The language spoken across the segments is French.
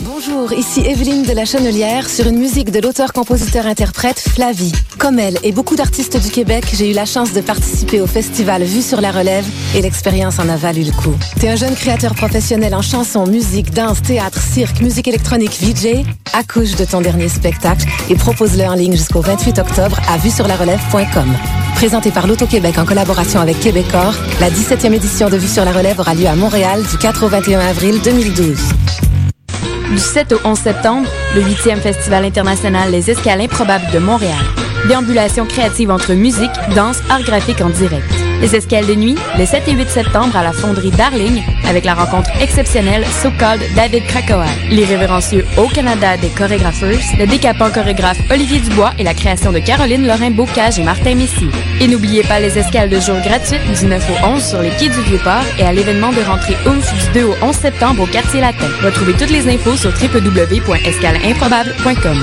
Bonjour, ici Evelyne de la Chenelière sur une musique de l'auteur-compositeur-interprète Flavie. Comme elle et beaucoup d'artistes du Québec, j'ai eu la chance de participer au festival Vue sur la relève et l'expérience en a valu le coup. T'es un jeune créateur professionnel en chanson, musique, danse, théâtre, cirque, musique électronique, VJ? Accouche de ton dernier spectacle et propose-le en ligne jusqu'au 28 octobre à vue sur la relève.com. Présenté par l'Auto-Québec en collaboration avec Québecor, la 17e édition de Vue sur la relève aura lieu à Montréal du 4 au 21 avril 2012. Du 7 au 11 septembre, le 8e Festival international Les Escales improbables de Montréal. Déambulation créative entre musique, danse, art graphique en direct. Les escales de nuit, les 7 et 8 septembre à la fonderie Darling, avec la rencontre exceptionnelle So Called David Krakoa. L'irrévérencieux Au Canada des chorégrapheurs, le décapant chorégraphe Olivier Dubois et la création de Caroline Lorrain Bocage et Martin Messier. Et n'oubliez pas les escales de jour gratuites du 9 au 11 sur les quais du Vieux-Port et à l'événement de rentrée OOMF du 2 au 11 septembre au quartier latin. Retrouvez toutes les infos sur www.escaleimprobable.com.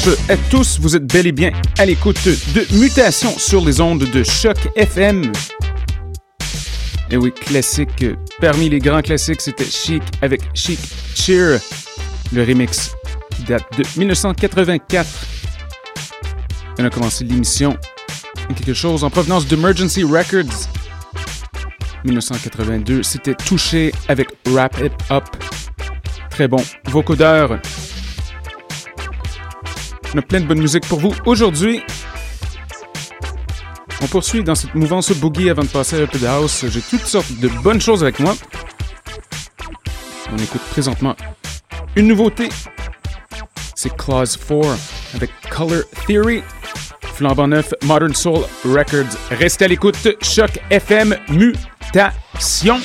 Dimanche à tous. Vous êtes bel et bien à l'écoute de Mutation sur les ondes de Choc FM. Et oui, classique. Parmi les grands classiques, c'était Chic avec Chic Cheer, le remix date de 1984. On a commencé l'émission quelque chose en provenance d'Emergency Records. 1982, c'était Touché avec Wrap It Up. Très bon vocodeur. On a plein de bonne musique pour vous aujourd'hui. On poursuit dans cette mouvance boogie avant de passer à un peu de house. J'ai toutes sortes de bonnes choses avec moi. On écoute présentement une nouveauté. C'est Clause 4 avec Color Theory. Flambant neuf, Modern Soul Records. Restez à l'écoute. Choc FM Mutation.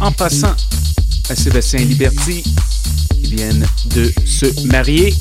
En passant à Sébastien Liberty qui viennent de se marier.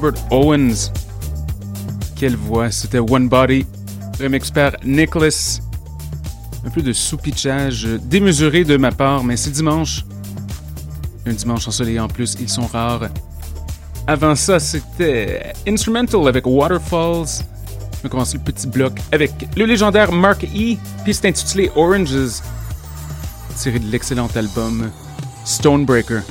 Robert Owens. Quelle voix, c'était One Body, remix par Nicholas. Un peu de soupitchage démesuré de ma part, mais c'est dimanche. Un dimanche ensoleillé en plus, ils sont rares. Avant ça, c'était Instrumental avec Waterfalls. On va commencer le petit bloc avec le légendaire Mark E. Puis c'est intitulé Oranges, tiré de l'excellent album Stonebreaker.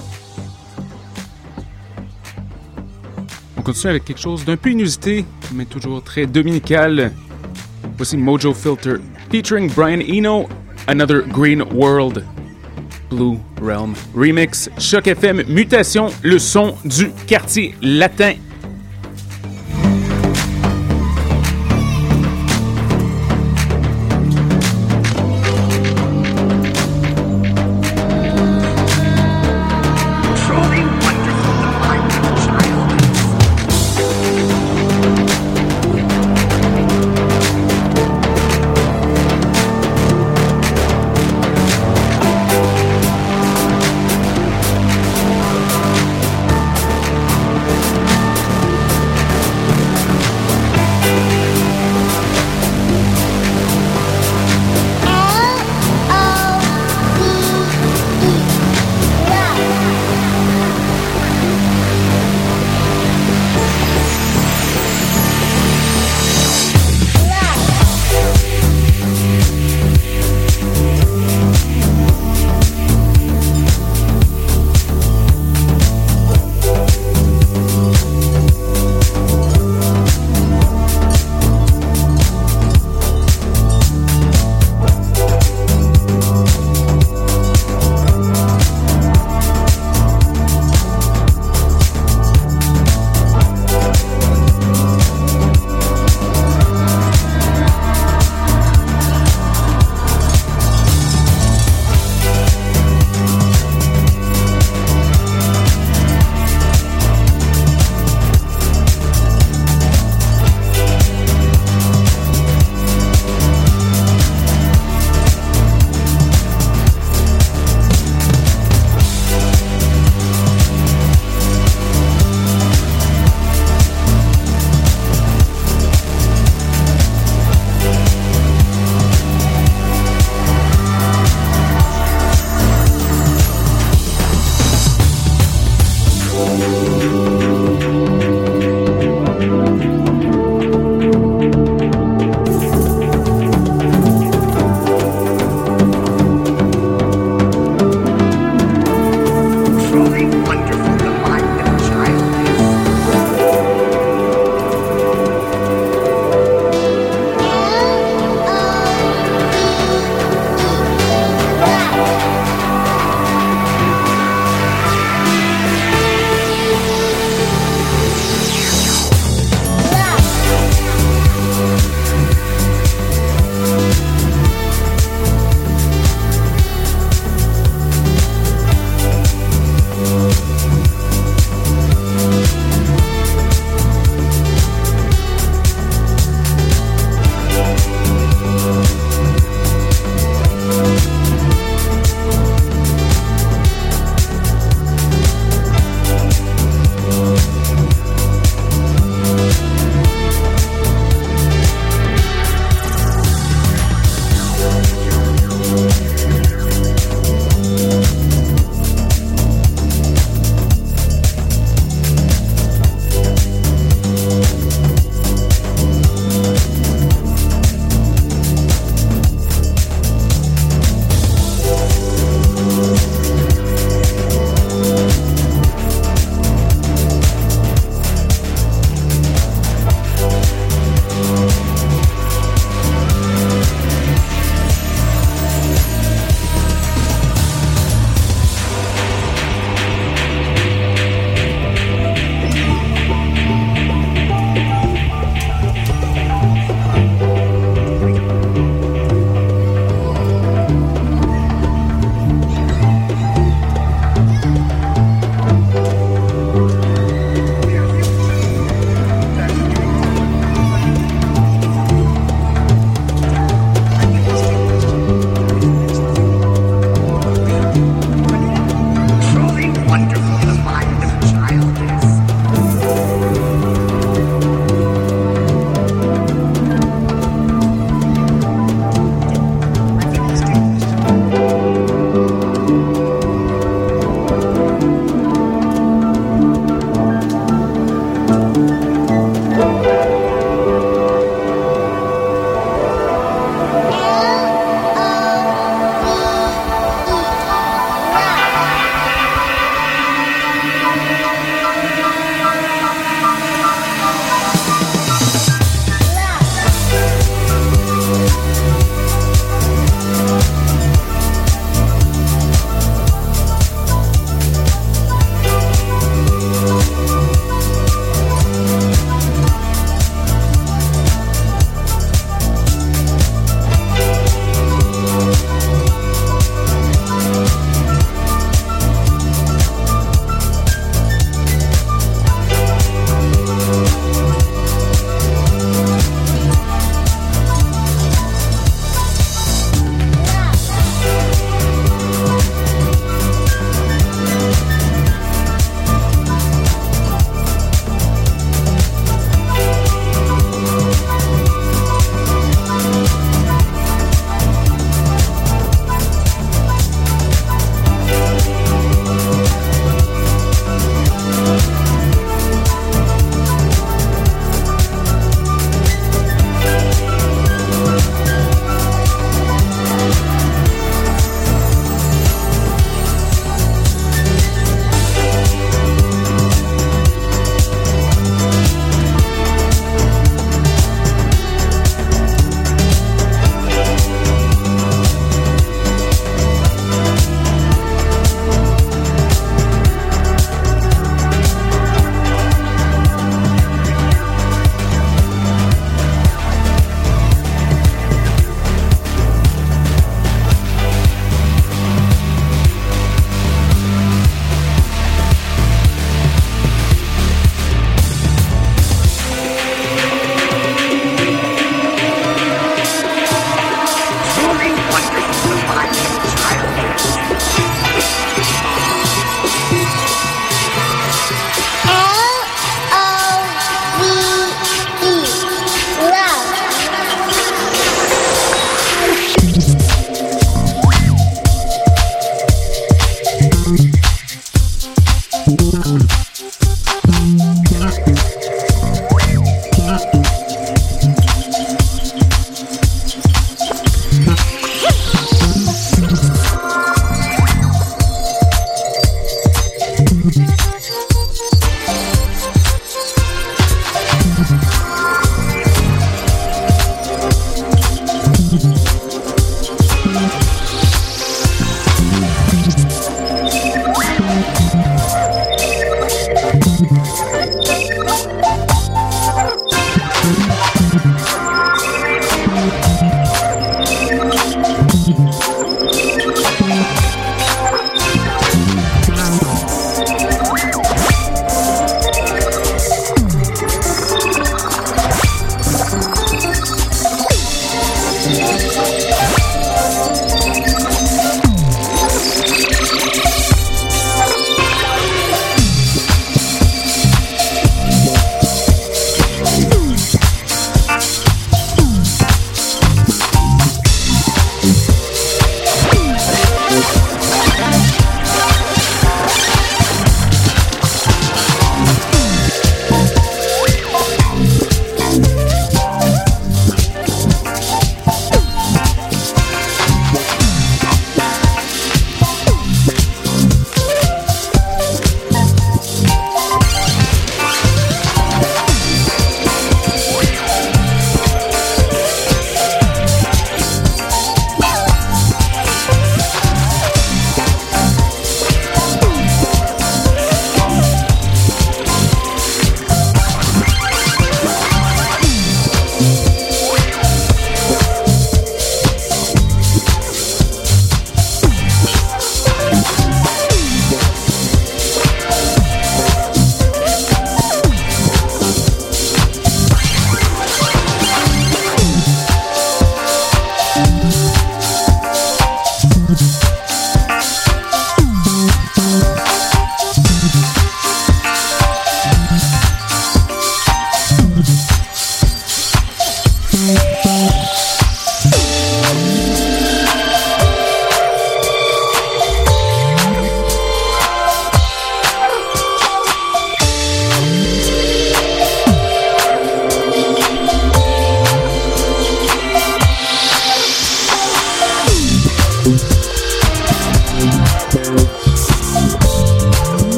On continue avec quelque chose d'un peu inusité, mais toujours très dominical. Voici Mojo Filter featuring Brian Eno, Another Green World. Blue Realm Remix, Choc FM, Mutation, le son du quartier latin.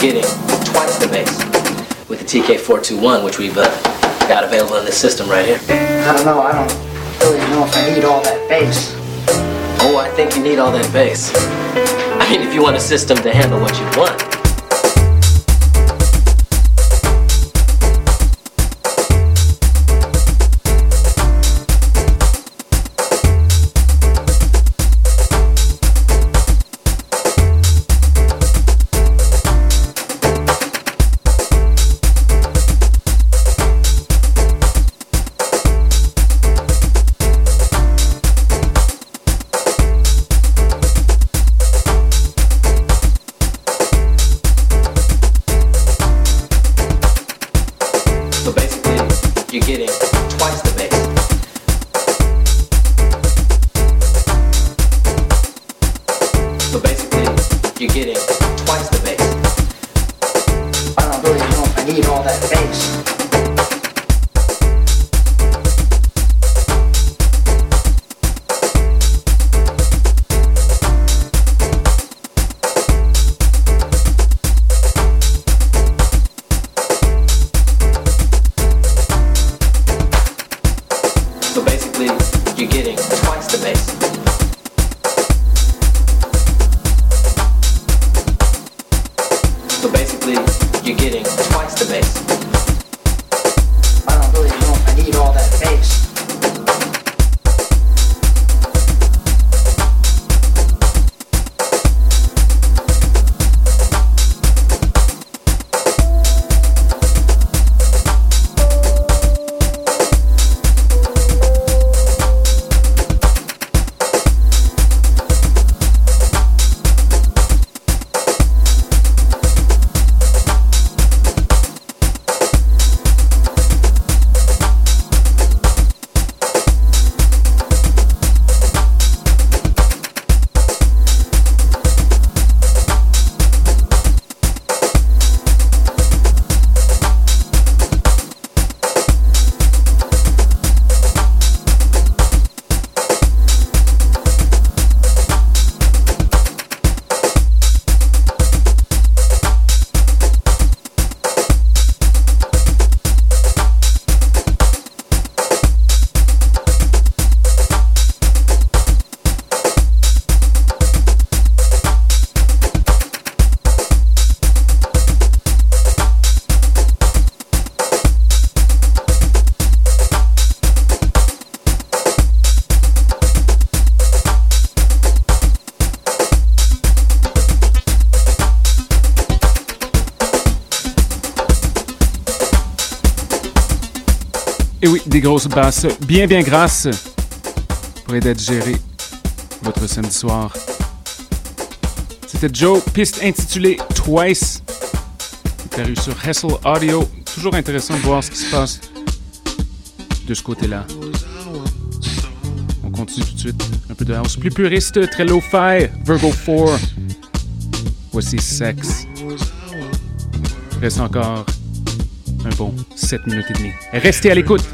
Getting twice the bass with the TK421, which we've uh, got available in this system right here. I don't know. I don't really know if I need all that bass. Oh, I think you need all that bass. I mean, if you want a system to handle what you want. Grosses basses bien bien grasses pour aider à digérer votre samedi soir. C'était Joe, piste intitulée Twice, paru sur Hessel Audio. Toujours intéressant de voir ce qui se passe de ce côté-là. On continue tout de suite. Un peu de house plus puriste, très low-fi, Virgo 4. Voici Sex. Reste encore un bon 7 minutes et demie. Restez à l'écoute.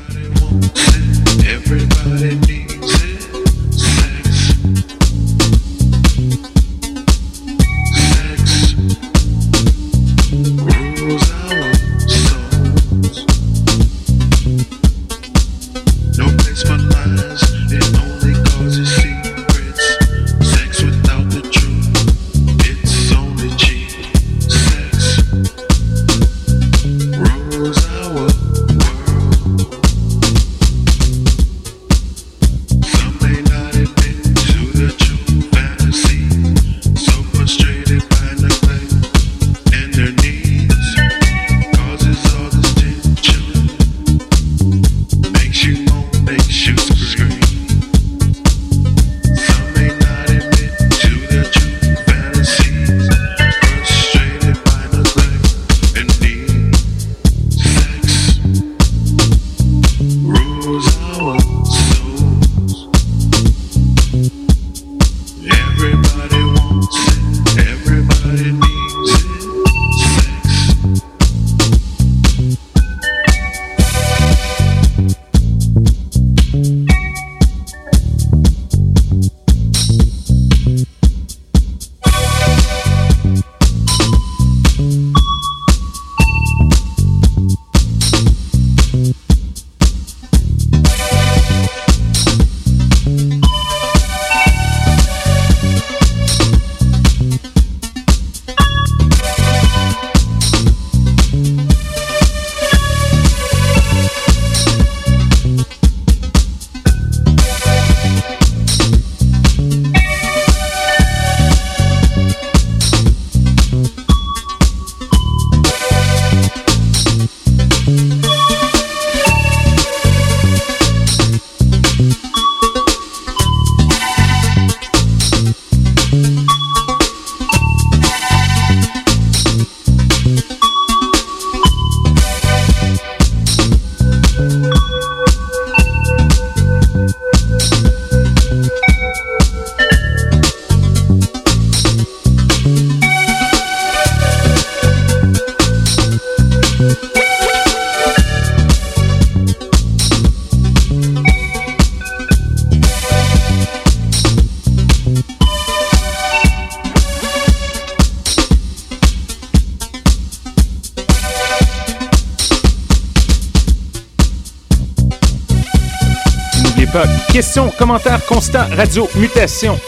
Questions, commentaires, constats, radio, mutation,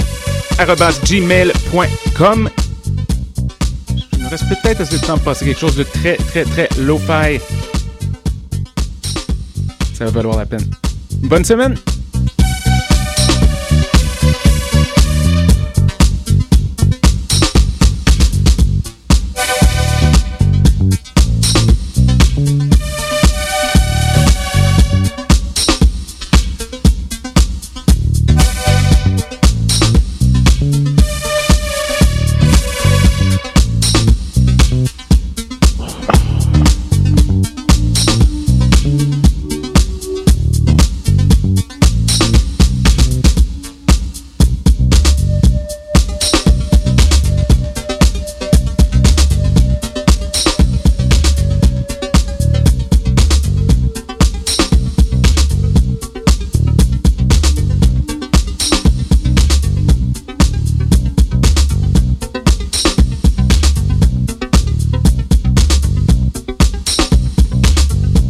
gmail.com. Il me reste peut-être assez de temps pour passer quelque chose de très, très, très low-fi. Ça va valoir la peine. Bonne semaine!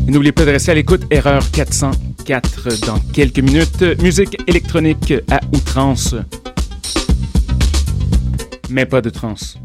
N'oubliez pas de rester à l'écoute, erreur 404 dans quelques minutes. Musique électronique à outrance. Mais pas de trance.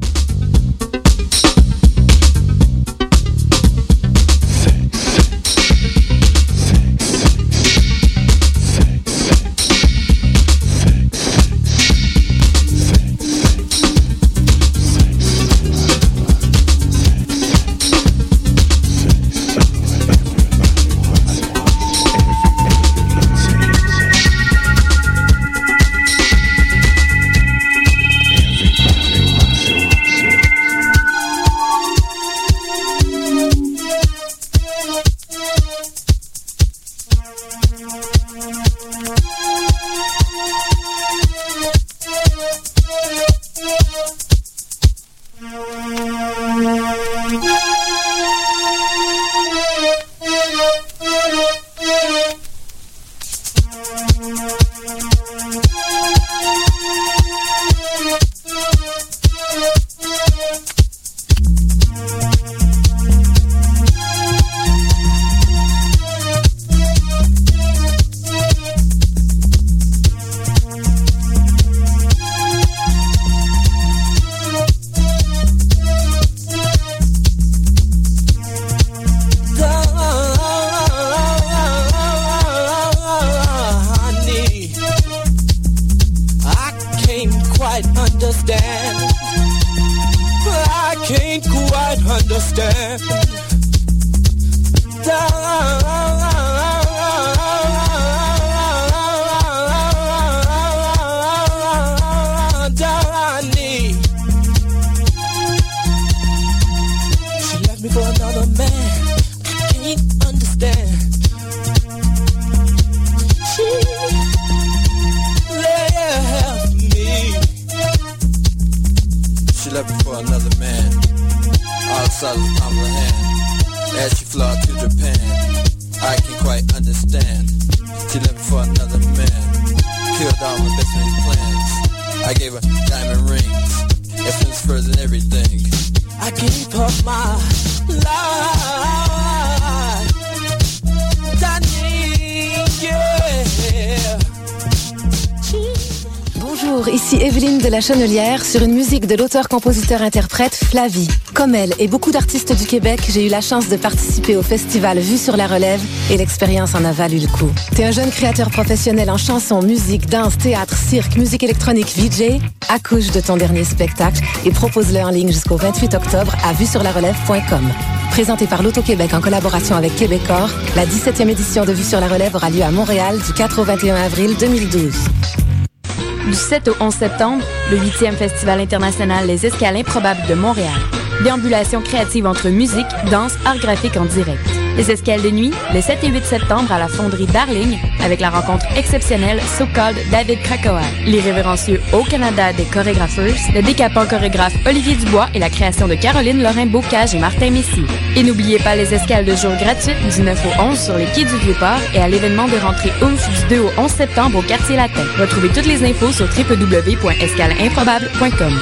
Hand. As she flew to Japan. I can quite understand. She left for another man. Killed all my best friend's plans. I gave her diamond rings. Evelyne de la Chenelière sur une musique de l'auteur-compositeur-interprète Flavie. Comme elle et beaucoup d'artistes du Québec, j'ai eu la chance de participer au festival Vue sur la relève et l'expérience en a valu le coup. T'es un jeune créateur professionnel en chanson, musique, danse, théâtre, cirque, musique électronique, VJ? Accouche de ton dernier spectacle et propose-le en ligne jusqu'au 28 octobre à vue-sur-la-relève.com. Présenté par l'Auto-Québec en collaboration avec Québecor, la 17e édition de Vue sur la relève aura lieu à Montréal du 4 au 21 avril 2012. Du 7 au 11 septembre, le 8e Festival international Les Escales improbables de Montréal. Déambulation créative entre musique, danse, art graphique en direct. Les Escales de nuit, le 7 et 8 septembre à la fonderie Darling, avec la rencontre exceptionnelle So Called David Krakoa, l'irrévérencieux Au Canada des chorégrapheurs, le décapant chorégraphe Olivier Dubois et la création de Caroline Lorrain Bocage et Martin Messier. Et n'oubliez pas les escales de jour gratuites du 9 au 11 sur les quais du Vieux-Port et à l'événement de rentrée OOMF du 2 au 11 septembre au quartier latin. Retrouvez toutes les infos sur www.escaleimprobable.com.